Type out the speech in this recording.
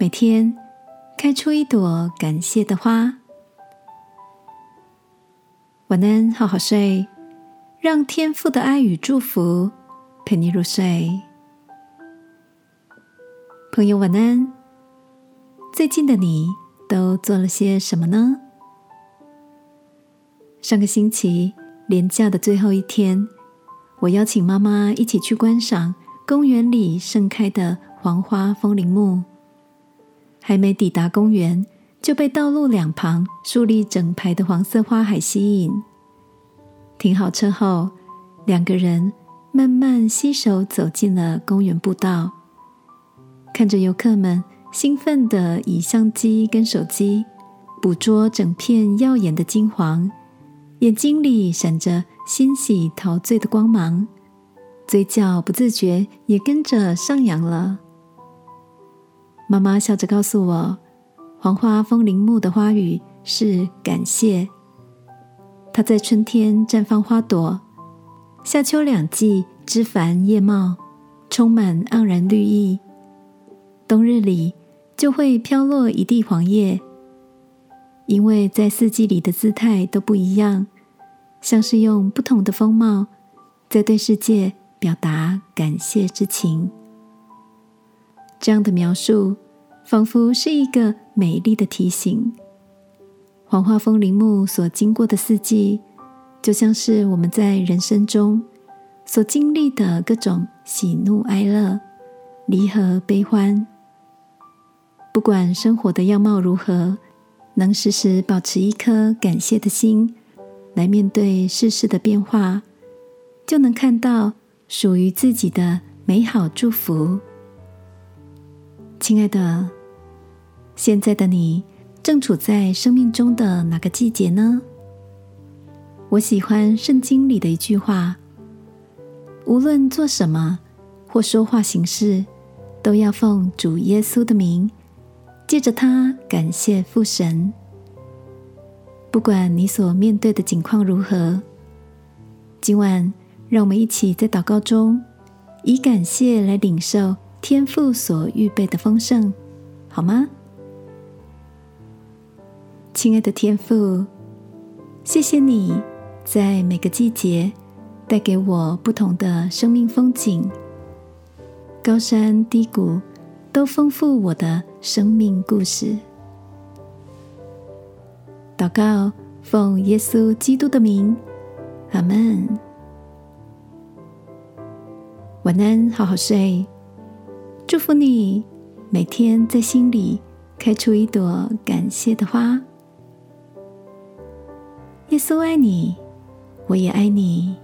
每天开出一朵感谢的花。晚安，好好睡，让天父的爱与祝福陪你入睡。朋友，晚安。最近的你都做了些什么呢？上个星期连假的最后一天，我邀请妈妈一起去观赏公园里盛开的黄花风铃木。还没抵达公园，就被道路两旁竖立整排的黄色花海吸引。停好车后，两个人慢慢携手走进了公园步道，看着游客们兴奋地以相机跟手机捕捉整片耀眼的金黄，眼睛里闪着欣喜陶醉的光芒，嘴角不自觉也跟着上扬了。妈妈笑着告诉我：“黄花风铃木的花语是感谢。它在春天绽放花朵，夏秋两季枝繁叶茂，充满盎然绿意。冬日里就会飘落一地黄叶，因为在四季里的姿态都不一样，像是用不同的风貌，在对世界表达感谢之情。”这样的描述，仿佛是一个美丽的提醒。黄花风铃木所经过的四季，就像是我们在人生中所经历的各种喜怒哀乐、离合悲欢。不管生活的样貌如何，能时时保持一颗感谢的心，来面对世事的变化，就能看到属于自己的美好祝福。亲爱的，现在的你正处在生命中的哪个季节呢？我喜欢圣经里的一句话：无论做什么或说话行事，都要奉主耶稣的名，借着他感谢父神。不管你所面对的境况如何，今晚让我们一起在祷告中，以感谢来领受。天父所预备的丰盛，好吗？亲爱的天父，谢谢你在每个季节带给我不同的生命风景，高山低谷都丰富我的生命故事。祷告，奉耶稣基督的名，阿门。晚安，好好睡。祝福你，每天在心里开出一朵感谢的花。耶稣爱你，我也爱你。